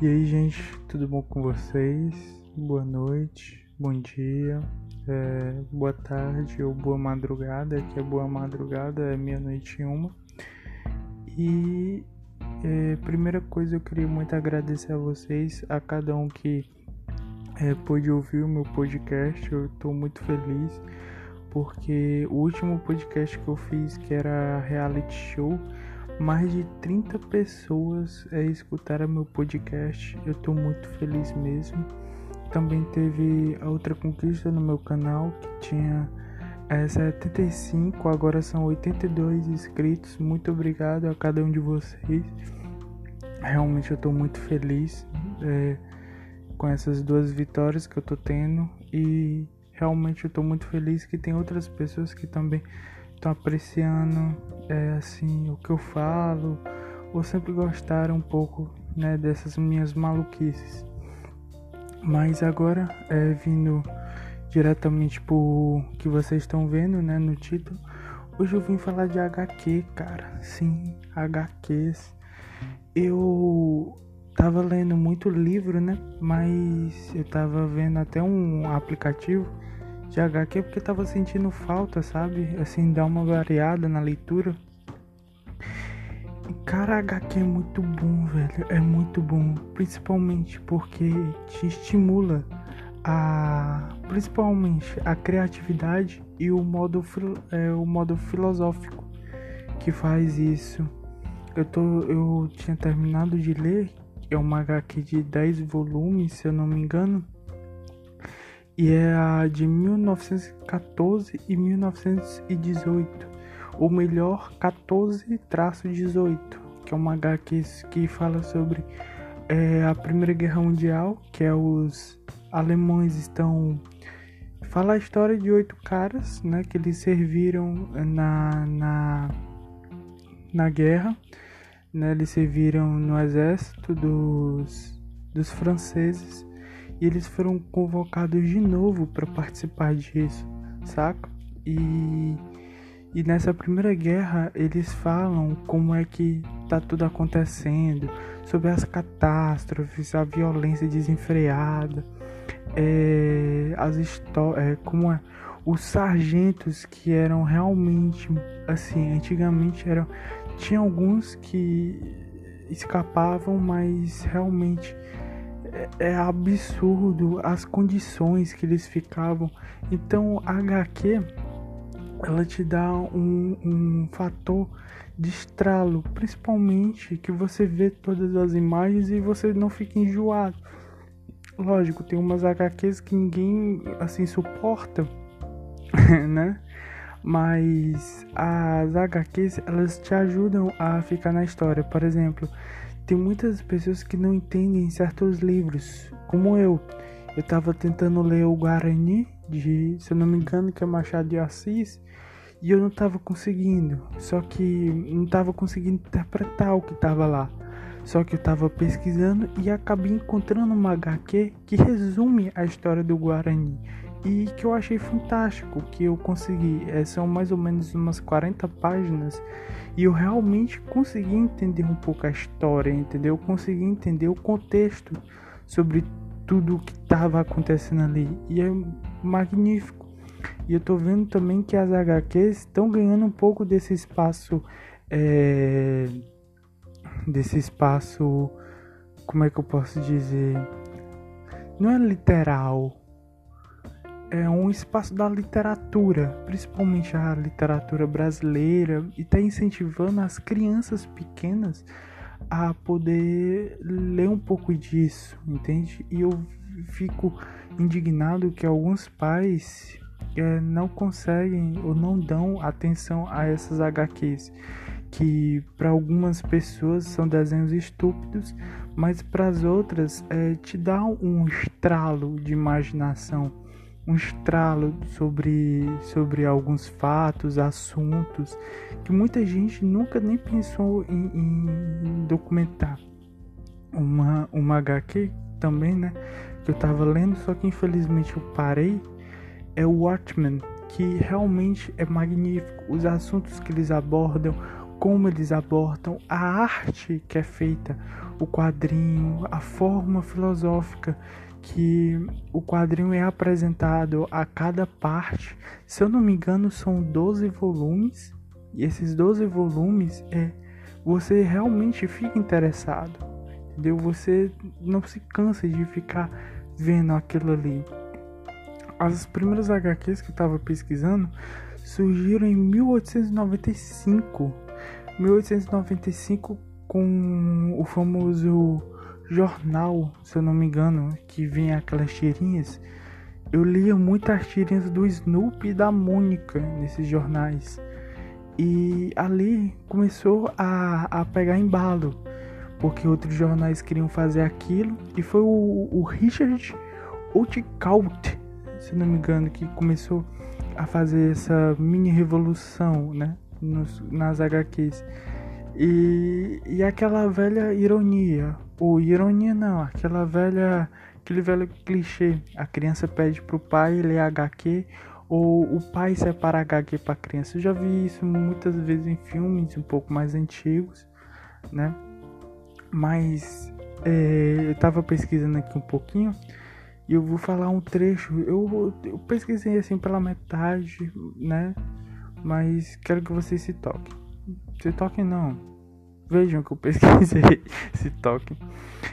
E aí, gente, tudo bom com vocês? Boa noite, bom dia, é, boa tarde ou boa madrugada. Aqui é boa madrugada, é meia-noite e uma. E é, primeira coisa, eu queria muito agradecer a vocês, a cada um que é, pôde ouvir o meu podcast. Eu estou muito feliz porque o último podcast que eu fiz, que era reality show, mais de 30 pessoas é, escutaram meu podcast. Eu estou muito feliz mesmo. Também teve a outra conquista no meu canal que tinha é, 75, agora são 82 inscritos. Muito obrigado a cada um de vocês. Realmente eu estou muito feliz é, com essas duas vitórias que eu estou tendo e realmente eu estou muito feliz que tem outras pessoas que também estão apreciando é, assim o que eu falo ou sempre gostaram um pouco né, dessas minhas maluquices. Mas agora é vindo diretamente pro que vocês estão vendo, né, no título. Hoje eu vim falar de HQ, cara. Sim, HQs. Eu tava lendo muito livro, né? Mas eu tava vendo até um aplicativo de HQ porque tava sentindo falta, sabe? Assim, dar uma variada na leitura. Cara, HQ é muito bom, velho. É muito bom. Principalmente porque te estimula a. Principalmente a criatividade e o modo, é, o modo filosófico que faz isso. Eu, tô, eu tinha terminado de ler. É uma HQ de 10 volumes, se eu não me engano e é a de 1914 e 1918, ou melhor, 14-18, que é uma HQ que fala sobre é, a Primeira Guerra Mundial, que é os alemães estão fala a história de oito caras, né, que eles serviram na na, na guerra, né, eles serviram no exército dos dos franceses e eles foram convocados de novo para participar disso, saca? E, e nessa primeira guerra eles falam como é que tá tudo acontecendo, sobre as catástrofes, a violência desenfreada, é, as histórias, é, como é, os sargentos que eram realmente assim, antigamente eram tinha alguns que escapavam, mas realmente é, é, absurdo as condições que eles ficavam. Então a HQ ela te dá um, um fator de estralo, principalmente que você vê todas as imagens e você não fica enjoado. Lógico, tem umas HQs que ninguém assim suporta, né? Mas as HQs elas te ajudam a ficar na história. Por exemplo, tem muitas pessoas que não entendem certos livros, como eu. Eu estava tentando ler o Guarani, de, se eu não me engano, que é Machado de Assis, e eu não estava conseguindo. Só que não estava conseguindo interpretar o que estava lá. Só que eu estava pesquisando e acabei encontrando uma HQ que resume a história do Guarani e que eu achei fantástico que eu consegui. É, são mais ou menos umas 40 páginas e eu realmente consegui entender um pouco a história, entendeu? Eu consegui entender o contexto sobre tudo o que estava acontecendo ali e é magnífico. E eu tô vendo também que as HQs estão ganhando um pouco desse espaço, é, desse espaço, como é que eu posso dizer? Não é literal, é um espaço da literatura, principalmente a literatura brasileira, e está incentivando as crianças pequenas a poder ler um pouco disso, entende? E eu fico indignado que alguns pais é, não conseguem ou não dão atenção a essas HQs, que para algumas pessoas são desenhos estúpidos, mas para as outras é, te dá um estralo de imaginação um estralo sobre, sobre alguns fatos, assuntos que muita gente nunca nem pensou em, em documentar. Uma, uma HQ também, né? Que eu tava lendo, só que infelizmente eu parei. É o Watchmen, que realmente é magnífico. Os assuntos que eles abordam, como eles abordam a arte que é feita, o quadrinho, a forma filosófica que o quadrinho é apresentado a cada parte. Se eu não me engano, são 12 volumes, e esses 12 volumes é você realmente fica interessado. Entendeu? Você não se cansa de ficar vendo aquilo ali. As primeiras HQs que eu estava pesquisando surgiram em 1895. 1895 com o famoso jornal, se eu não me engano, que vinha aquelas tirinhas. Eu lia muitas tirinhas do Snoopy e da Mônica nesses jornais. E ali começou a, a pegar embalo, porque outros jornais queriam fazer aquilo. E foi o, o Richard Outcault, se não me engano, que começou a fazer essa mini revolução né, nos, nas HQs. E, e aquela velha ironia, ou ironia não, aquela velha, aquele velho clichê, a criança pede pro pai ler HQ, ou o pai separa HQ pra criança. Eu já vi isso muitas vezes em filmes um pouco mais antigos, né? Mas é, eu tava pesquisando aqui um pouquinho e eu vou falar um trecho. Eu, eu pesquisei assim pela metade, né? Mas quero que vocês se toquem. Se toquem não. Vejam que eu pesquisei se toquem.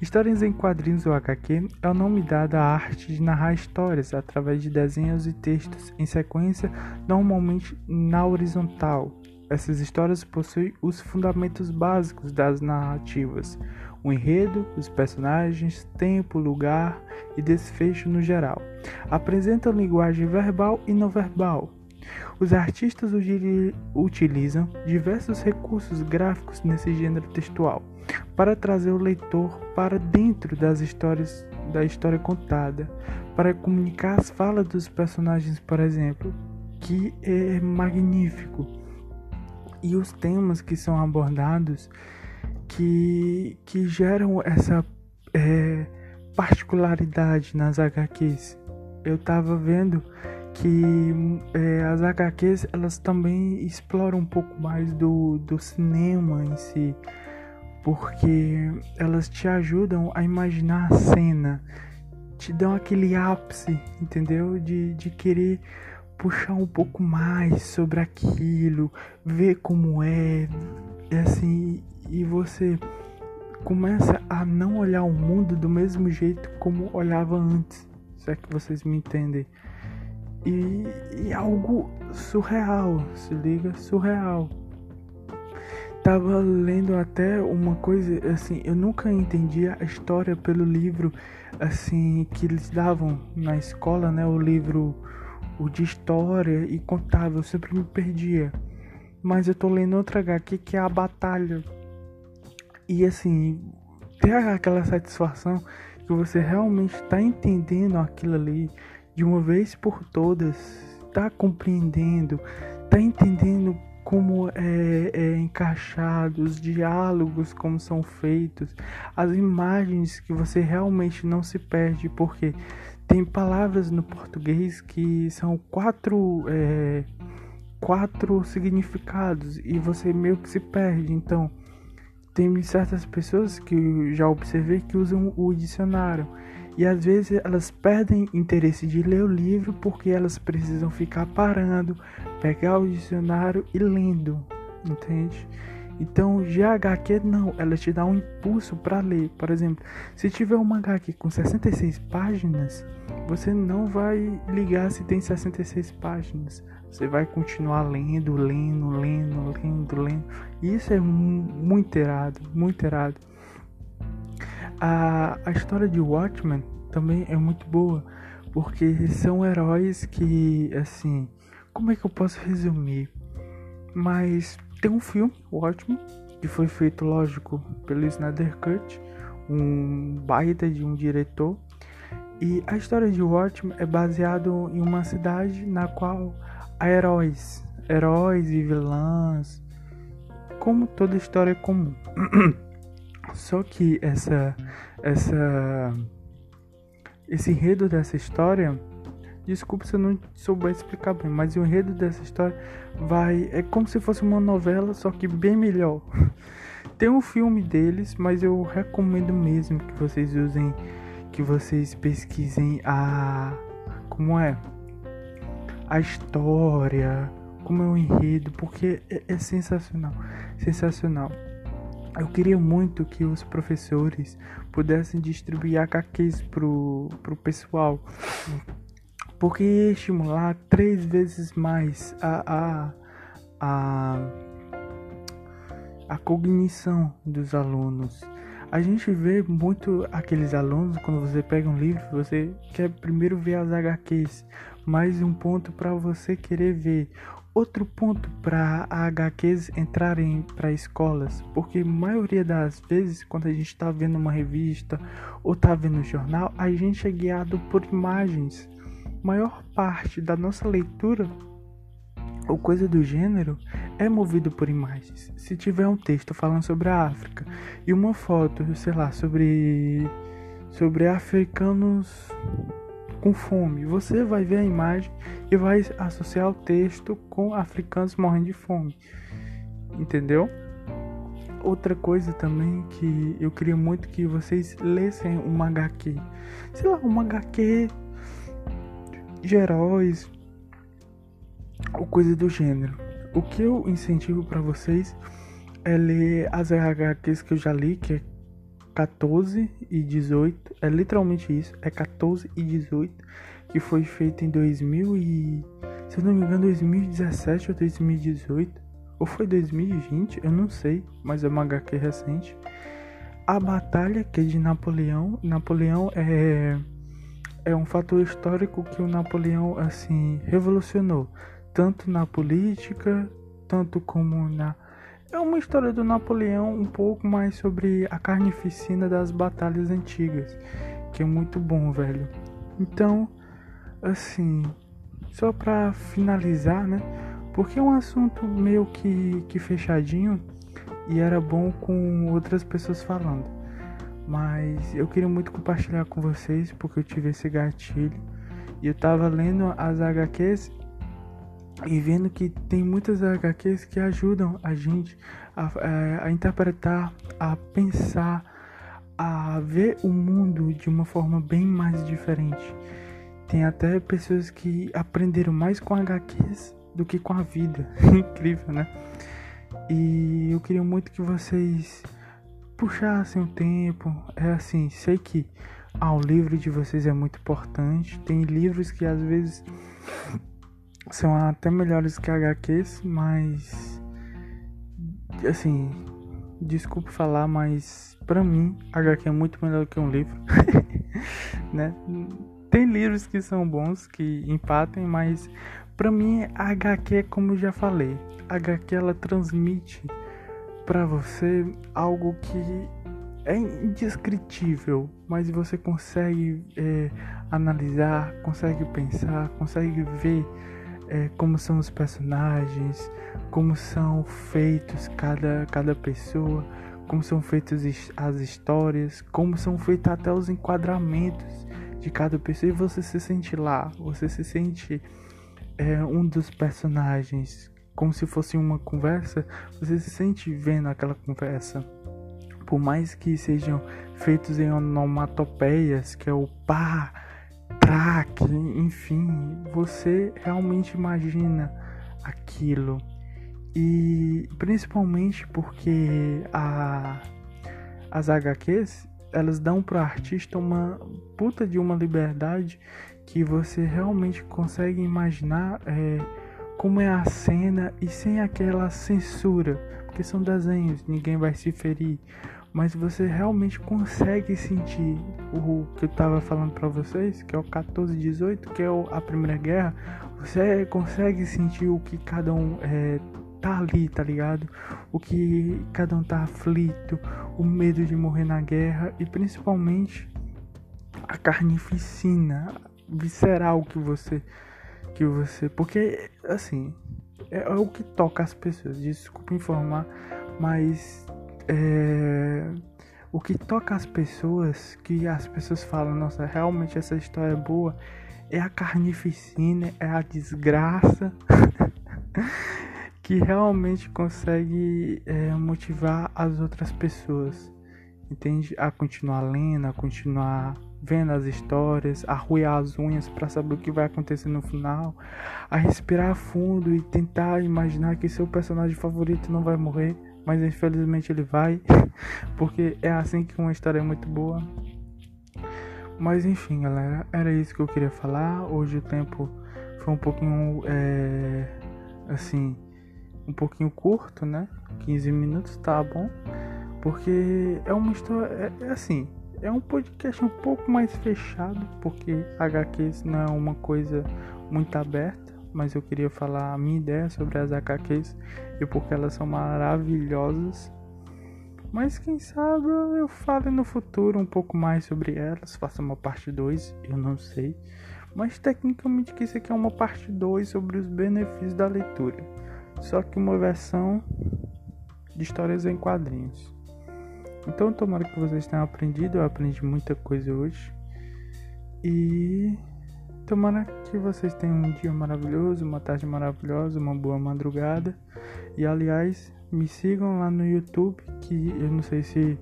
Histórias em quadrinhos ou HQ é o nome dado à arte de narrar histórias através de desenhos e textos em sequência, normalmente na horizontal. Essas histórias possuem os fundamentos básicos das narrativas: o enredo, os personagens, tempo, lugar e desfecho no geral. Apresentam linguagem verbal e não verbal, os artistas utilizam diversos recursos gráficos nesse gênero textual para trazer o leitor para dentro das histórias da história contada, para comunicar as falas dos personagens, por exemplo, que é magnífico. E os temas que são abordados que, que geram essa é, particularidade nas HQs. Eu estava vendo que é, as HQs elas também exploram um pouco mais do, do cinema em si, porque elas te ajudam a imaginar a cena, te dão aquele ápice, entendeu? De, de querer puxar um pouco mais sobre aquilo, ver como é, é assim, e você começa a não olhar o mundo do mesmo jeito como olhava antes, se é que vocês me entendem. E, e algo surreal, se liga, surreal. Tava lendo até uma coisa assim, eu nunca entendi a história pelo livro assim que eles davam na escola, né? O livro o de história e contava, eu sempre me perdia. Mas eu tô lendo outra HQ que é a Batalha. E assim, ter aquela satisfação que você realmente está entendendo aquilo ali de uma vez por todas, tá compreendendo, tá entendendo como é, é, encaixado, os diálogos como são feitos, as imagens que você realmente não se perde, porque tem palavras no português que são quatro é, quatro significados e você meio que se perde. Então tem certas pessoas que já observei que usam o dicionário e às vezes elas perdem interesse de ler o livro porque elas precisam ficar parando, pegar o dicionário e lendo, entende? Então, GHQ não, ela te dá um impulso para ler. Por exemplo, se tiver uma HQ com 66 páginas, você não vai ligar se tem 66 páginas. Você vai continuar lendo, lendo, lendo, lendo, lendo. E isso é muito errado, muito errado. A, a história de Watchmen também é muito boa, porque são heróis que, assim, como é que eu posso resumir? Mas tem um filme, Watchmen, que foi feito, lógico, pelo Snyder Cut, um baita de um diretor. E a história de Watchmen é baseado em uma cidade na qual há heróis, heróis e vilãs, como toda história comum. Só que essa essa esse enredo dessa história Desculpa se eu não souber explicar bem, mas o enredo dessa história vai. É como se fosse uma novela, só que bem melhor. Tem um filme deles, mas eu recomendo mesmo que vocês usem. Que vocês pesquisem a. Como é? A história, como é o enredo, porque é, é sensacional. Sensacional. Eu queria muito que os professores pudessem distribuir HQs pro, pro pessoal. Porque ia estimular três vezes mais a, a, a, a cognição dos alunos. A gente vê muito aqueles alunos, quando você pega um livro, você quer primeiro ver as HQs. Mais um ponto para você querer ver Outro ponto para HQs entrarem para escolas, porque maioria das vezes quando a gente está vendo uma revista ou está vendo um jornal, a gente é guiado por imagens. maior parte da nossa leitura ou coisa do gênero é movido por imagens. Se tiver um texto falando sobre a África e uma foto, sei lá, sobre sobre africanos com fome. Você vai ver a imagem e vai associar o texto com africanos morrendo de fome. Entendeu? Outra coisa também que eu queria muito que vocês lessem uma HQ. Sei lá, uma HQ de heróis ou coisa do gênero. O que eu incentivo para vocês é ler as HQs que eu já li, que é 14 e 18, é literalmente isso, é 14 e 18, que foi feito em 2000 e, se eu não me engano, 2017 ou 2018, ou foi 2020, eu não sei, mas é uma HQ recente. A batalha que é de Napoleão, Napoleão é é um fator histórico que o Napoleão assim revolucionou, tanto na política, tanto como na é uma história do Napoleão um pouco mais sobre a carnificina das batalhas antigas, que é muito bom, velho. Então, assim, só pra finalizar, né? Porque é um assunto meio que, que fechadinho e era bom com outras pessoas falando. Mas eu queria muito compartilhar com vocês porque eu tive esse gatilho. E eu tava lendo as HQs e vendo que tem muitas HQs que ajudam a gente a, é, a, interpretar, a pensar, a ver o mundo de uma forma bem mais diferente. Tem até pessoas que aprenderam mais com HQs do que com a vida. Incrível, né? E eu queria muito que vocês puxassem o tempo. É assim, sei que ah, o livro de vocês é muito importante. Tem livros que às vezes são até melhores que HQs, mas assim, desculpe falar, mas para mim HQ é muito melhor que um livro, né? Tem livros que são bons, que empatem, mas para mim HQ é como eu já falei, HQ ela transmite para você algo que é indescritível, mas você consegue é, analisar, consegue pensar, consegue ver é, como são os personagens, como são feitos cada, cada pessoa, como são feitas as histórias, como são feitos até os enquadramentos de cada pessoa e você se sente lá, você se sente é, um dos personagens, como se fosse uma conversa, você se sente vendo aquela conversa. Por mais que sejam feitos em onomatopeias, que é o pá, track, enfim, você realmente imagina aquilo. E principalmente porque a, as HQs elas dão para o artista uma puta de uma liberdade que você realmente consegue imaginar é, como é a cena e sem aquela censura, porque são desenhos, ninguém vai se ferir mas você realmente consegue sentir o que eu estava falando para vocês, que é o 1418, que é a Primeira Guerra, você consegue sentir o que cada um é, tá ali, tá ligado? O que cada um tá aflito, o medo de morrer na guerra e principalmente a carnificina visceral que você que você, porque assim, é, é o que toca as pessoas. Desculpa informar, mas é, o que toca as pessoas, que as pessoas falam, nossa, realmente essa história é boa, é a carnificina, é a desgraça que realmente consegue é, motivar as outras pessoas, entende? A continuar lendo, a continuar vendo as histórias, a ruir as unhas para saber o que vai acontecer no final, a respirar fundo e tentar imaginar que seu personagem favorito não vai morrer, mas infelizmente ele vai, porque é assim que uma história é muito boa. Mas enfim, galera, era isso que eu queria falar. Hoje o tempo foi um pouquinho é, assim, um pouquinho curto, né? 15 minutos tá bom, porque é uma história, é, é assim, é um podcast um pouco mais fechado, porque HQs não é uma coisa muito aberta, mas eu queria falar a minha ideia sobre as HQs e porque elas são maravilhosas. Mas quem sabe eu fale no futuro um pouco mais sobre elas, faça uma parte 2, eu não sei. Mas tecnicamente que isso aqui é uma parte 2 sobre os benefícios da leitura. Só que uma versão de histórias em quadrinhos. Então tomara que vocês tenham aprendido, eu aprendi muita coisa hoje. E tomara que vocês tenham um dia maravilhoso, uma tarde maravilhosa, uma boa madrugada. E aliás, me sigam lá no YouTube, que eu não sei se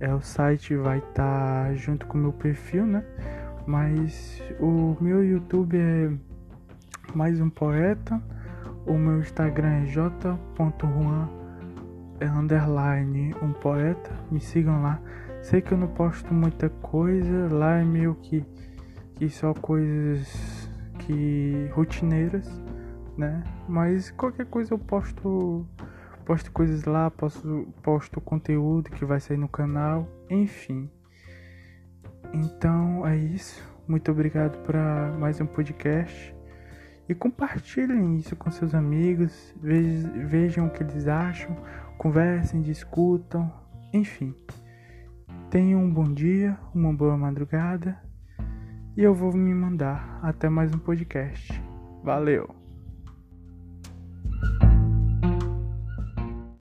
é o site vai estar tá junto com o meu perfil, né? Mas o meu YouTube é mais um poeta. O meu Instagram é j.juan é underline um poeta, me sigam lá. Sei que eu não posto muita coisa, lá é meio que, que só coisas que rotineiras, né? Mas qualquer coisa eu posto posto coisas lá, posto, posto conteúdo que vai sair no canal, enfim. Então é isso. Muito obrigado para mais um podcast. E compartilhem isso com seus amigos, vejam o que eles acham, conversem, discutam, enfim. Tenham um bom dia, uma boa madrugada e eu vou me mandar até mais um podcast. Valeu!